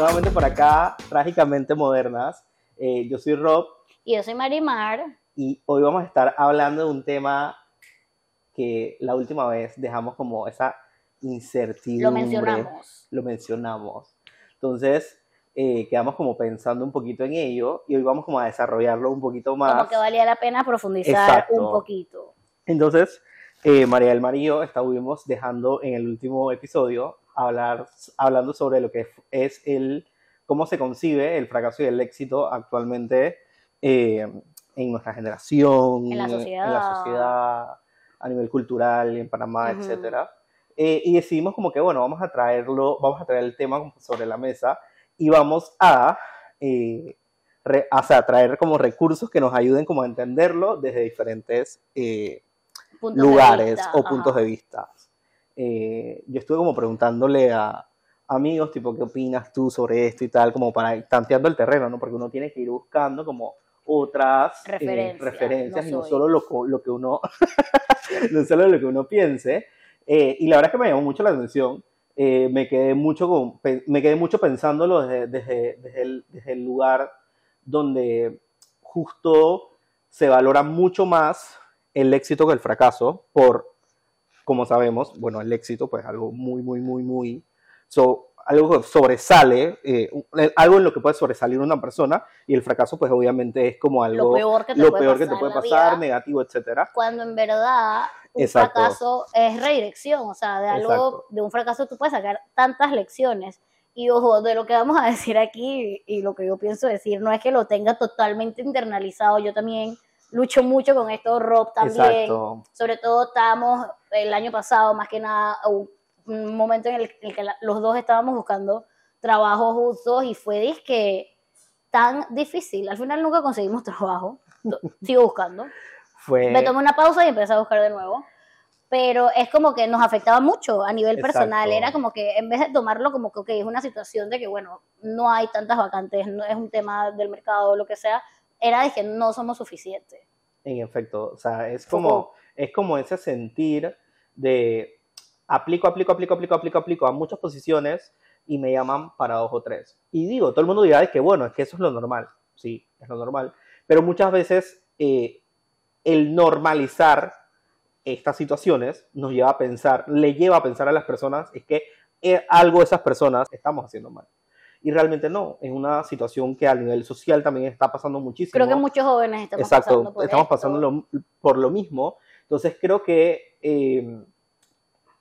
nuevamente por acá, Trágicamente Modernas. Eh, yo soy Rob. Y yo soy Marimar. Y hoy vamos a estar hablando de un tema que la última vez dejamos como esa incertidumbre. Lo mencionamos. Lo mencionamos. Entonces, eh, quedamos como pensando un poquito en ello y hoy vamos como a desarrollarlo un poquito más. Como que valía la pena profundizar un poquito. Entonces, eh, María del Mar y yo estuvimos dejando en el último episodio hablar, hablando sobre lo que es el, cómo se concibe el fracaso y el éxito actualmente eh, en nuestra generación, en la, sociedad. en la sociedad, a nivel cultural, en Panamá, etcétera. Eh, y decidimos como que, bueno, vamos a traerlo, vamos a traer el tema sobre la mesa y vamos a, eh, traer como recursos que nos ayuden como a entenderlo desde diferentes eh, lugares o puntos de vista. Eh, yo estuve como preguntándole a amigos, tipo, ¿qué opinas tú sobre esto y tal? Como para ir tanteando el terreno, ¿no? Porque uno tiene que ir buscando como otras eh, referencias, y no solo lo, lo, que uno, no solo lo que uno piense. Eh, y la verdad es que me llamó mucho la atención. me, quedé mucho con, me quedé mucho pensándolo desde, desde, desde, el, desde el lugar donde justo se valora mucho más el éxito que el fracaso por, como sabemos, bueno, el éxito pues algo muy, muy, muy, muy, so, algo que sobresale, eh, algo en lo que puede sobresalir una persona y el fracaso pues obviamente es como algo lo peor que te puede, pasar, negativo, etcétera. Cuando en verdad un fracaso es redirección, o sea, de algo, de un fracaso tú puedes sacar tantas lecciones. Y ojo, de lo que vamos a decir aquí y lo que yo pienso decir, no es que lo tenga totalmente internalizado, yo también lucho mucho con esto, Rob también. Sobre todo estábamos el año pasado, más que nada, un momento en el, que los dos estábamos buscando trabajo justos y fue que tan difícil. Al final nunca conseguimos trabajo. Sigo buscando. Fue... Me tomé una pausa y empecé a buscar de nuevo. Pero es como que nos afectaba mucho a nivel personal. Era como que en vez de tomarlo como que okay, es una situación de que, bueno, no hay tantas vacantes, no es un tema del mercado o lo que sea, era de que no somos suficientes. En efecto, o sea, es como, es como ese sentir de aplico, aplico, aplico, aplico, aplico, aplico a muchas posiciones y me llaman para dos o tres. Y digo, todo el mundo dirá que bueno, es que eso es lo normal, sí, es lo normal, pero muchas veces eh, el normalizar estas situaciones nos lleva a pensar, le lleva a pensar a las personas, es que eh, algo esas personas estamos haciendo mal y realmente no. Es una situación que a nivel social también está pasando muchísimo. Creo que muchos jóvenes estamos pasando por estamos pasando por lo mismo. Entonces creo que eh,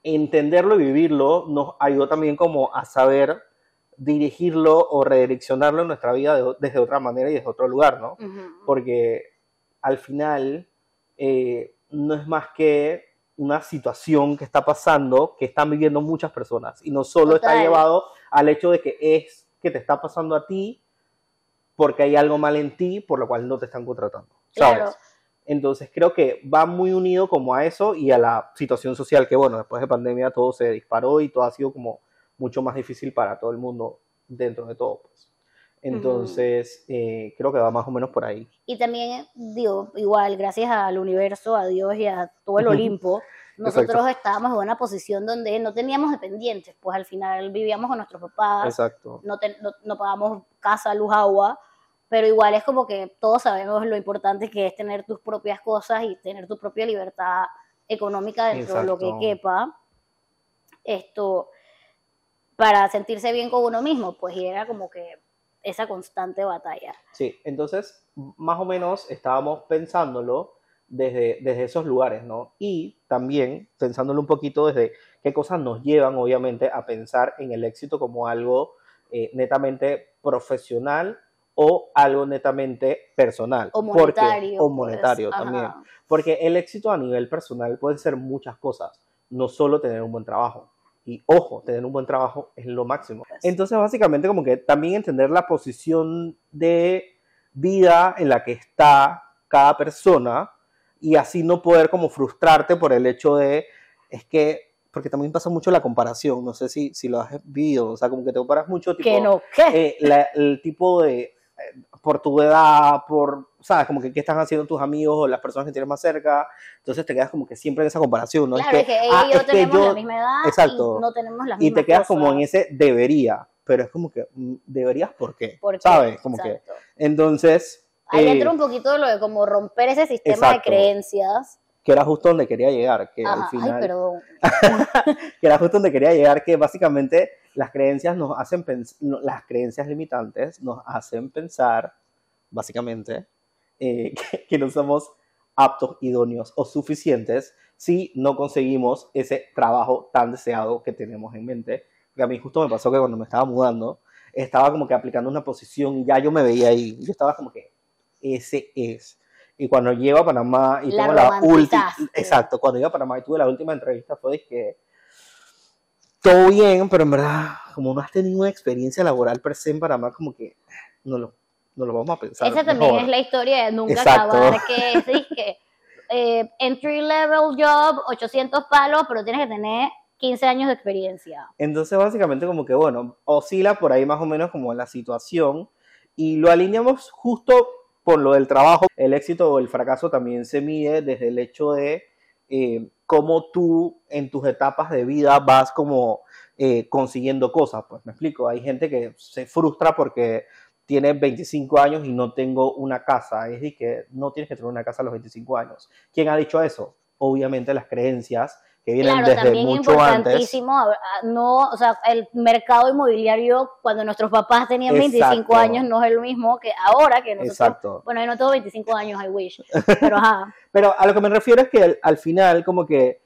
entenderlo y vivirlo nos ayudó también como a saber dirigirlo o redireccionarlo en nuestra vida desde otra manera y desde otro lugar, ¿no? Porque al final eh, no es más que una situación que está pasando, que están viviendo muchas personas y no solo está llevado al hecho de que es que te está pasando a ti porque hay algo mal en ti por lo cual no te están contratando. ¿sabes? Entonces creo que va muy unido como a eso y a la situación social que, bueno, después de pandemia todo se disparó y todo ha sido como mucho más difícil para todo el mundo dentro de todo. Pues. Entonces, eh, creo que va más o menos por ahí. Y también, digo, igual, gracias al universo, a Dios y a todo el Olimpo, nosotros estábamos en una posición donde no teníamos dependientes, pues al final vivíamos con nuestros papás, Exacto. No, no, pagamos casa, luz, agua, pero igual es como que todos sabemos lo importante que es tener tus propias cosas y tener tu propia libertad económica dentro de lo que quepa. Esto, para sentirse bien con uno mismo, pues y era como que esa constante batalla. Sí, entonces más o menos estábamos pensándolo desde, desde esos lugares, ¿no? Y también pensándolo un poquito desde qué cosas nos llevan, obviamente, a pensar en el éxito como algo eh, netamente profesional o algo netamente personal. O monetario. o monetario también. Porque el éxito a nivel personal puede ser muchas cosas, no solo tener un buen trabajo. Y ojo, tener un buen trabajo es lo máximo. Entonces, básicamente, como que también entender la posición de vida en la que está cada persona y así no poder como frustrarte por el hecho de, es que, porque también pasa mucho la comparación, no sé si, si lo has visto, o sea, como que te comparas mucho, tipo, ¿Qué no? ¿Qué? Eh, el tipo de, por tu edad, por, ¿sabes? Como que qué están haciendo tus amigos o las personas que tienes más cerca. Entonces te quedas como que siempre en esa comparación, ¿no? Claro, es que, ah, ellos tenemos la misma edad y no tenemos las Y te quedas como en ese debería. pero es como que mm, deberías, ¿por qué? ¿Sabes? Como que, entonces... Ahí eh, entra un poquito lo de como romper ese sistema de creencias. Que era justo donde quería llegar, que al final... Ay, perdón. que era justo donde quería llegar, que básicamente las creencias nos hacen las creencias limitantes nos hacen pensar, básicamente, eh, que no somos aptos, idóneos o suficientes si no conseguimos ese trabajo tan deseado que tenemos en mente. Porque a mí justo me pasó que cuando me estaba mudando, estaba como que aplicando una posición y ya yo me veía ahí. Yo estaba como que, ese es. Y cuando llego a Panamá y tengo la última, exacto, cuando llego a Panamá y tuve la última entrevista fue que todo bien, pero en verdad, como no has tenido una experiencia laboral per se en Panamá, como que no lo, no lo vamos a pensar. Esa también es la historia de nunca acabar, que es que eh, entry level job, 800 palos, pero tienes que tener 15 años de experiencia. Entonces, básicamente, como que, bueno, oscila por ahí más o menos como la situación y lo alineamos justo por lo del trabajo. El éxito o el fracaso también se mide desde el hecho de eh, cómo tú en tus etapas de vida vas como eh, consiguiendo cosas. Pues me explico, hay gente que se frustra porque tiene 25 años y no tengo una casa. Es decir, que no tienes que tener una casa a los 25 años. ¿Quién ha dicho eso? Obviamente las creencias que vienen claro, desde también mucho importantísimo, No, o sea, el mercado inmobiliario cuando nuestros papás tenían 25 años no es el mismo que ahora que nosotros. Exacto. Bueno, yo no tengo 25 años, I wish. Pero ajá. pero a lo que me refiero es que al final, como que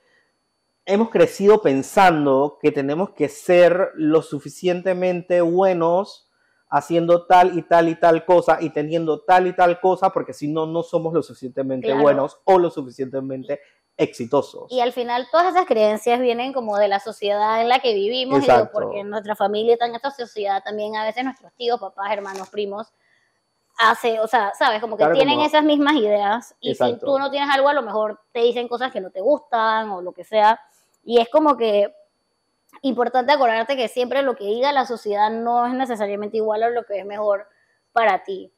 hemos crecido pensando que tenemos que ser lo suficientemente buenos haciendo tal y tal y tal cosa y teniendo tal y tal cosa, porque si no, no somos lo suficientemente buenos o lo suficientemente exitosos. Y al final todas esas creencias vienen como de la sociedad en la que vivimos, y porque nuestra familia está en esta sociedad también, a veces nuestros tíos, papás, hermanos, primos, hace, o sea, sabes, como que tienen esas mismas ideas y si tú no tienes algo, a lo mejor te dicen cosas que no te gustan o lo que sea. Y es como que importante acordarte que siempre lo que diga la sociedad no es necesariamente igual a lo que es mejor para ti.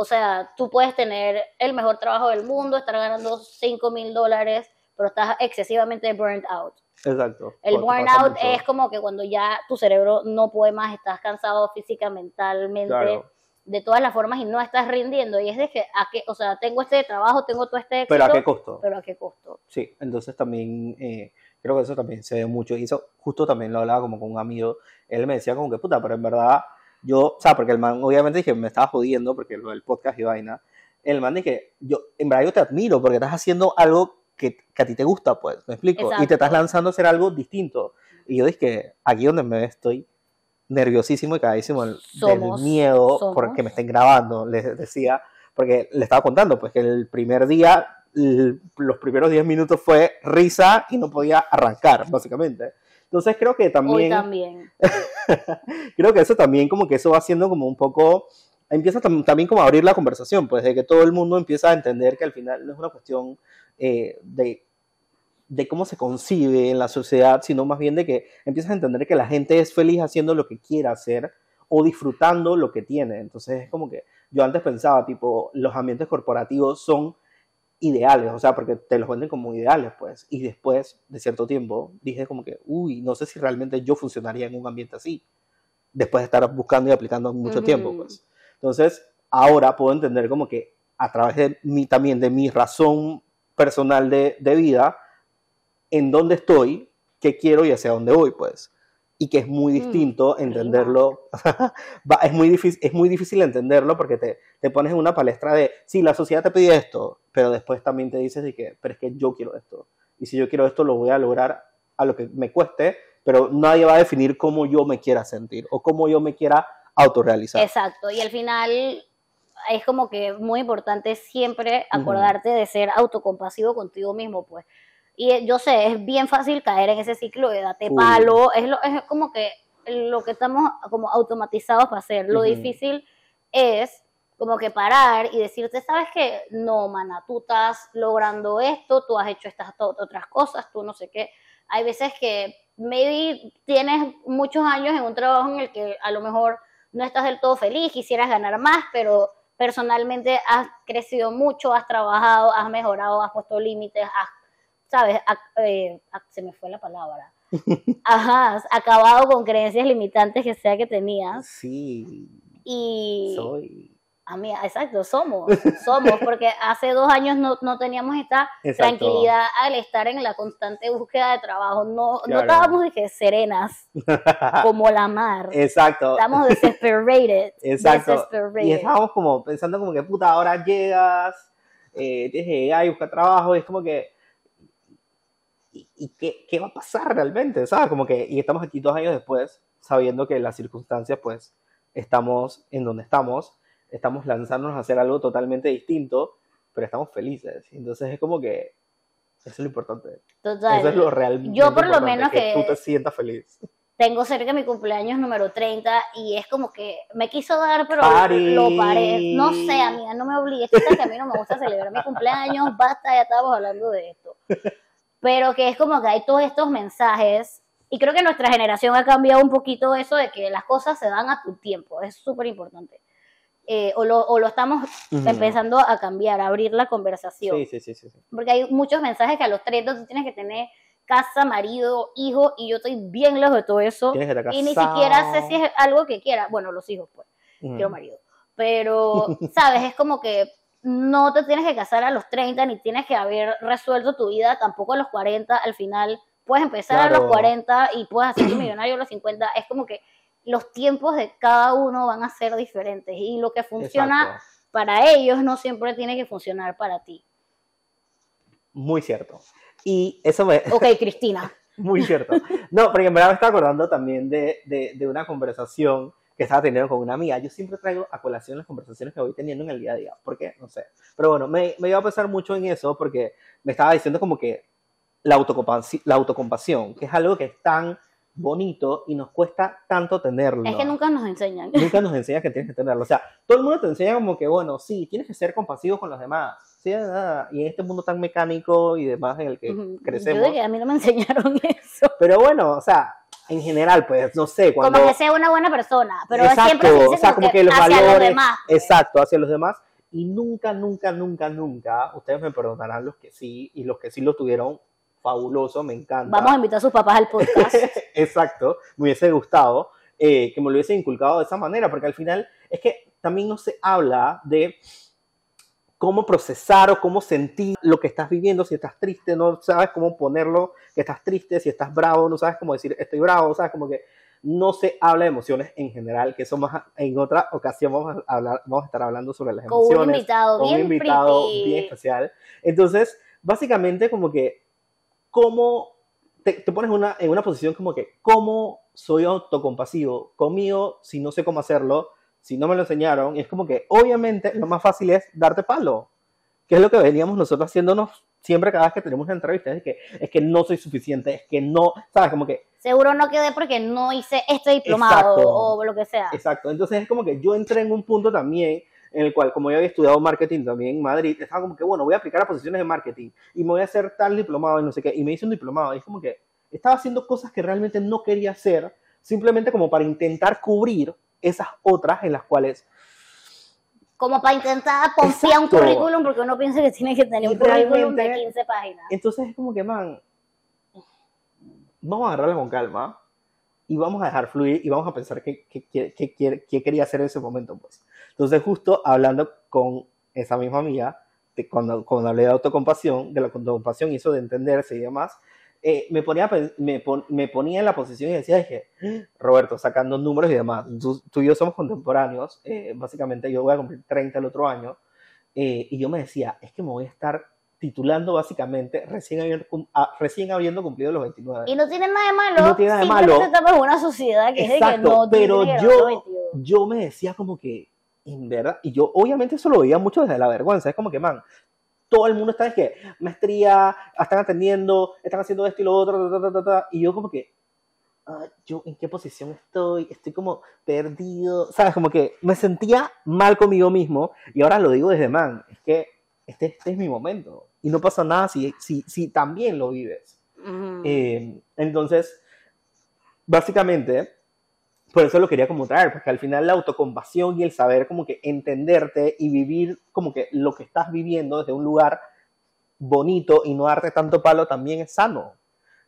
O sea, tú puedes tener el mejor trabajo del mundo, estar ganando 5 mil dólares, pero estás excesivamente burnt out. Exacto. El burnout es como que cuando ya tu cerebro no puede más, estás cansado física, mentalmente, de todas las formas y no estás rindiendo. Y es de que, a qué, o sea, tengo este trabajo, tengo todo este éxito. Pero a qué costo. Pero a qué costo. Sí, entonces también eh, creo que eso también se ve mucho. Y eso justo también lo hablaba como con un amigo. Él me decía como que, puta, pero en verdad, yo, o sea, porque el man, obviamente dije, me estaba jodiendo porque lo del podcast y vaina. El man dije, yo, en verdad yo te admiro porque estás haciendo algo que, que a ti te gusta, pues, me explico. Y te estás lanzando a hacer algo distinto. Y yo dije, aquí donde me estoy nerviosísimo y cagadísimo del, miedo porque me estén grabando, les decía, porque le estaba contando, pues que el primer día los primeros 10 minutos fue risa y no podía arrancar, básicamente. Entonces creo que también... también. creo que eso también como que eso va haciendo como un poco... Empieza también como a abrir la conversación, pues de que todo el mundo empieza a entender que al final no es una cuestión eh, de, de cómo se concibe en la sociedad, sino más bien de que empiezas a entender que la gente es feliz haciendo lo que quiera hacer o disfrutando lo que tiene. Entonces es como que yo antes pensaba, tipo, los ambientes corporativos son ideales, o sea, porque te los venden como ideales, pues. Y después de cierto tiempo dije como que, uy, no sé si realmente yo funcionaría en un ambiente así, después de estar buscando y aplicando mucho tiempo, pues. Entonces, ahora puedo entender como que a través de mí también, de mi razón personal de, de vida, en dónde estoy, qué quiero y hacia dónde voy, pues y que es muy mm, distinto entenderlo. es, muy difícil, es muy difícil entenderlo porque te, te, pones en una palestra de, sí, la sociedad te pide esto, pero después también te dices de que, pero es que yo quiero esto. Y si yo quiero esto, lo voy a lograr a lo que me cueste, pero nadie va a definir cómo yo me quiera sentir o cómo yo me quiera autorrealizar. Exacto, y al final es como que muy importante siempre acordarte de ser autocompasivo contigo mismo, pues y yo sé, es bien fácil caer en ese ciclo de date palo, es, lo, es como que lo que estamos como automatizados para hacer. Lo difícil es como que parar y decirte, ¿sabes qué? No, mana, tú estás logrando esto, tú has hecho estas otras cosas, tú no sé qué. Hay veces que maybe tienes muchos años en un trabajo en el que a lo mejor no estás del todo feliz, quisieras ganar más, pero personalmente has crecido mucho, has trabajado, has mejorado, has puesto límites, has ¿sabes? Eh, se me fue la palabra. Ajá, acabado con creencias limitantes que sea que tenías. Sí. Y... Soy. A mí, exacto, somos, somos, porque hace dos años no, no teníamos esta tranquilidad al estar en la constante búsqueda de trabajo. No, no estábamos dije, serenas, como la mar. Exacto. Estábamos desesperated. Exacto. Y estábamos como pensando como que, puta, ahora llegas, eh, tienes que llegar y buscar trabajo, y es como que, ¿y, qué, qué, va a pasar realmente? ¿Sabes? Como que, y estamos aquí dos años después, sabiendo que las circunstancias, pues, estamos en donde estamos estamos lanzándonos a hacer algo totalmente distinto, pero estamos felices. Entonces es como que eso es lo importante. Total. Eso es lo realmente Yo por lo menos que, tú te sientas feliz. Tengo cerca mi cumpleaños número 30 y es como que me quiso dar, pero lo paré. No sé, amiga, no me obligues. que a mí no me gusta celebrar mi cumpleaños, basta, ya estábamos hablando de esto. Pero que es como que hay todos estos mensajes y creo que nuestra generación ha cambiado un poquito eso de que las cosas se dan a tu tiempo. Es súper importante. Eh, o, lo, o, lo, estamos empezando a cambiar, a abrir la conversación. Sí, sí, sí, Porque hay muchos mensajes que a los 30 tú tienes que tener casa, marido, hijo, y yo estoy bien lejos de todo eso. Y ni siquiera sé si es algo que quiera. Bueno, los hijos, pues. Quiero marido. Pero, ¿sabes? Es como que no te tienes que casar a los 30, ni tienes que haber resuelto tu vida tampoco a los 40. Al final, puedes empezar a los 40 y puedes hacer tu millonario a los 50. Es como que los tiempos de cada uno van a ser diferentes y lo que funciona para ellos no siempre tiene que funcionar para ti. Muy cierto. Y eso me... Ok, Cristina. Muy cierto. No, porque en verdad me estaba acordando también de, de, una conversación que estaba teniendo con una amiga. Yo siempre traigo a colación las conversaciones que voy teniendo en el día a día. ¿Por qué? No sé. Pero bueno, me, me iba a pensar mucho en eso porque me estaba diciendo como que la autocompasión, la autocompasión que es algo que es tan bonito y nos cuesta tanto tenerlo. Es que nunca nos enseñan. Nunca nos enseñan que tienes que tenerlo. O sea, todo el mundo te enseña como que, bueno, sí, tienes que ser compasivo con los demás. Sí, y en este mundo tan mecánico y demás en el que crecemos. Yo que a mí no me enseñaron eso. Pero bueno, o sea, en general, pues, no sé. Cuando... Como que sea una buena persona, pero siempre se o sea, como que, los hacia valores, los demás. Pues. Exacto, hacia los demás. Y nunca, nunca, nunca, nunca, ustedes me perdonarán los que sí, y los que sí lo tuvieron fabuloso, me encanta. Vamos a invitar a sus papás al podcast. Exacto, me hubiese gustado eh, que me lo hubiese inculcado de esa manera, porque al final es que también no se habla de cómo procesar o cómo sentir lo que estás viviendo, si estás triste, no sabes cómo ponerlo, que estás triste, si estás bravo, no sabes cómo decir estoy bravo, sabes como que no se habla de emociones en general, que eso más en otra ocasión vamos a hablar, vamos a estar hablando sobre las emociones. Con un invitado, con bien, un invitado bien especial. Entonces, básicamente como que cómo te, pones una, en una posición como que, ¿cómo soy autocompasivo conmigo si no sé cómo hacerlo? Si no me lo enseñaron, y es como que obviamente lo más fácil es darte palo, que es lo que veníamos nosotros haciéndonos siempre cada vez que tenemos una entrevista, es que, es que no soy suficiente, es que no, ¿sabes? Como que... Seguro no quedé porque no hice este diplomado o lo que sea. Exacto, entonces es como que yo entré en un punto también en el cual, como yo había estudiado marketing también en Madrid, estaba como que, bueno, voy a aplicar a posiciones de marketing y me voy a hacer tal diplomado y no sé qué, y me hice un diplomado, y es como que estaba haciendo cosas que realmente no quería hacer, simplemente como para intentar cubrir esas otras en las cuales como para intentar confiar un currículum porque uno piensa que tiene que tener un currículum de 15 páginas. Entonces es como que, man, vamos a agarrarla con calma y vamos a dejar fluir y vamos a pensar qué, qué, qué, qué quería hacer en ese momento, pues. Entonces, justo hablando con esa misma amiga, de cuando, cuando hablé de autocompasión, de la autocompasión y eso de entenderse y demás, eh, me, ponía, me, me, ponía en la posición y decía, dije, Roberto, sacando números y demás, tú, y yo somos contemporáneos, eh, básicamente yo voy a cumplir 30 el otro año, eh, y yo me decía, es que me voy a estar titulando básicamente recién, habiendo, ah, recién habiendo cumplido los 29. Y no tiene nada de malo. No tiene nada de malo. estamos en una sociedad que es de que no pero yo, yo me decía como que, en verdad, y yo obviamente eso lo veía mucho desde la vergüenza, es como que, man, todo el mundo está, es que, maestría, están atendiendo, están haciendo esto y lo otro, y yo como que, ah, yo en qué posición estoy, estoy como perdido, sabes, como que me sentía mal conmigo mismo, y ahora lo digo desde, man, es que este, este es mi momento, y no pasa nada si, si, si también lo vives. Eh, entonces, básicamente, por eso lo quería como traer, porque al final la autocompasión y el saber como que entenderte y vivir como que lo que estás viviendo desde un lugar bonito y no darte tanto palo también es sano.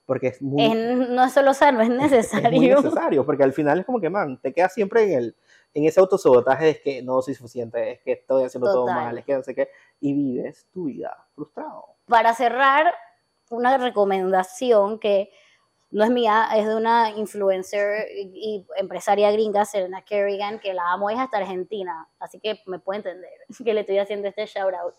Porque es muy... no es solo sano, es necesario. Es, necesario, porque al final es como que, man, te quedas siempre en el en ese autosabotaje es que no soy suficiente, es que estoy haciendo todo mal, es que no sé qué, y vives tu vida frustrado. Para cerrar, una recomendación que no es mía, es de una influencer y empresaria gringa, Serena Kerrigan, que la amo, es hasta Argentina, así que me puede entender que le estoy haciendo este shout out.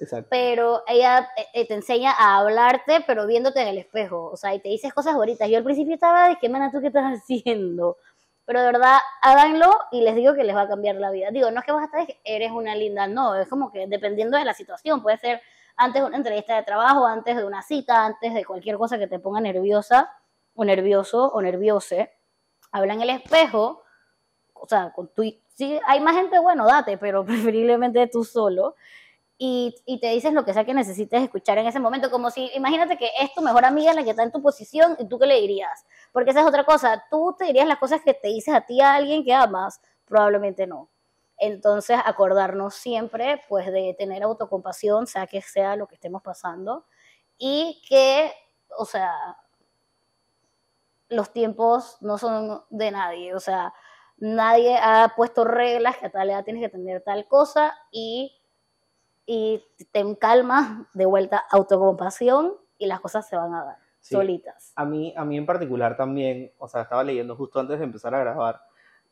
Exacto. Pero ella eh, te enseña a hablarte, pero viéndote en el espejo, o sea, y te dices cosas bonitas. Yo al principio estaba de, ¿qué mana tú qué estás haciendo? Pero de verdad, háganlo y les digo que les va a cambiar la vida. Digo, no es que vas a estar, eres una linda, no, es como que dependiendo de la situación, puede ser antes de una entrevista de trabajo, antes de una cita, antes de cualquier cosa que te ponga nerviosa o nervioso o nerviose, habla en el espejo, o sea, con tu, si hay más gente, bueno, date, pero preferiblemente tú solo. Y, y, te dices lo que sea que necesites escuchar en ese momento, como si, imagínate que es tu mejor amiga la que está en tu posición y tú qué le dirías, porque esa es otra cosa. Tú te dirías las cosas que te dices a ti a alguien que amas, probablemente no. Entonces, acordarnos siempre, pues, de tener autocompasión, sea que sea lo que estemos pasando, y que, o sea, los tiempos no son de nadie, o sea, nadie ha puesto reglas que a tal edad tienes que tener tal cosa y, y ten calma, de vuelta autocompasión y las cosas se van a dar solitas. A mí, a mí en particular también, o sea, estaba leyendo justo antes de empezar a grabar,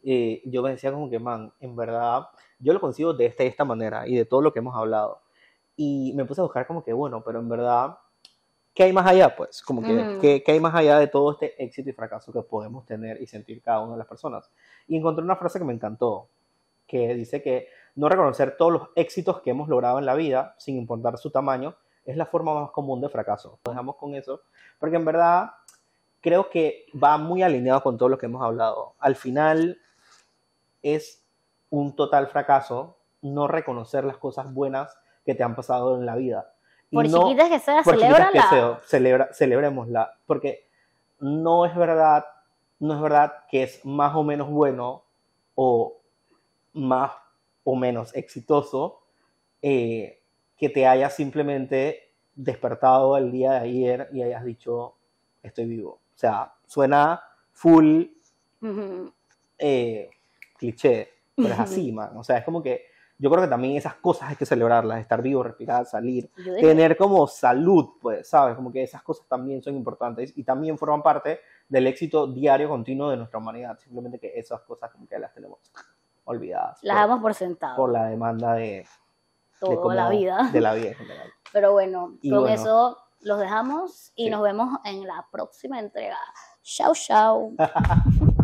eh, yo me decía como que, man, en verdad, yo lo consigo de esta y esta manera y de todo lo que hemos hablado. Y me puse a buscar como que, bueno, pero en verdad, ¿qué hay más allá? Pues, como que, ¿qué, hay más allá de todo este éxito y fracaso que podemos tener y sentir cada una de las personas? Y encontré una frase que me encantó, que dice que no reconocer todos los éxitos que hemos logrado en la vida, sin importar su tamaño, es la forma más común de fracaso. dejamos con eso, porque en verdad creo que va muy alineado con todo lo que hemos hablado. Al final es un total fracaso no reconocer las cosas buenas que te han pasado en la vida. Por chiquitas que sean, celébrala. celebra, celebrémosla, porque no es verdad, no es verdad que es más o menos bueno o más o menos exitoso eh, que te hayas simplemente despertado el día de ayer y hayas dicho, estoy vivo. O sea, suena full eh, cliché, pero es así, man. O sea, es como que yo creo que también esas cosas hay que celebrarlas, estar vivo, respirar, salir, tener como salud, pues, ¿sabes? Como que esas cosas también son importantes y también forman parte del éxito diario continuo de nuestra humanidad. Simplemente que esas cosas como que las tenemos olvidadas. Las damos por sentado. Por la demanda de, toda la vida. De la vida en general. Pero bueno, con eso los dejamos y nos vemos en la próxima entrega. Chao, chao.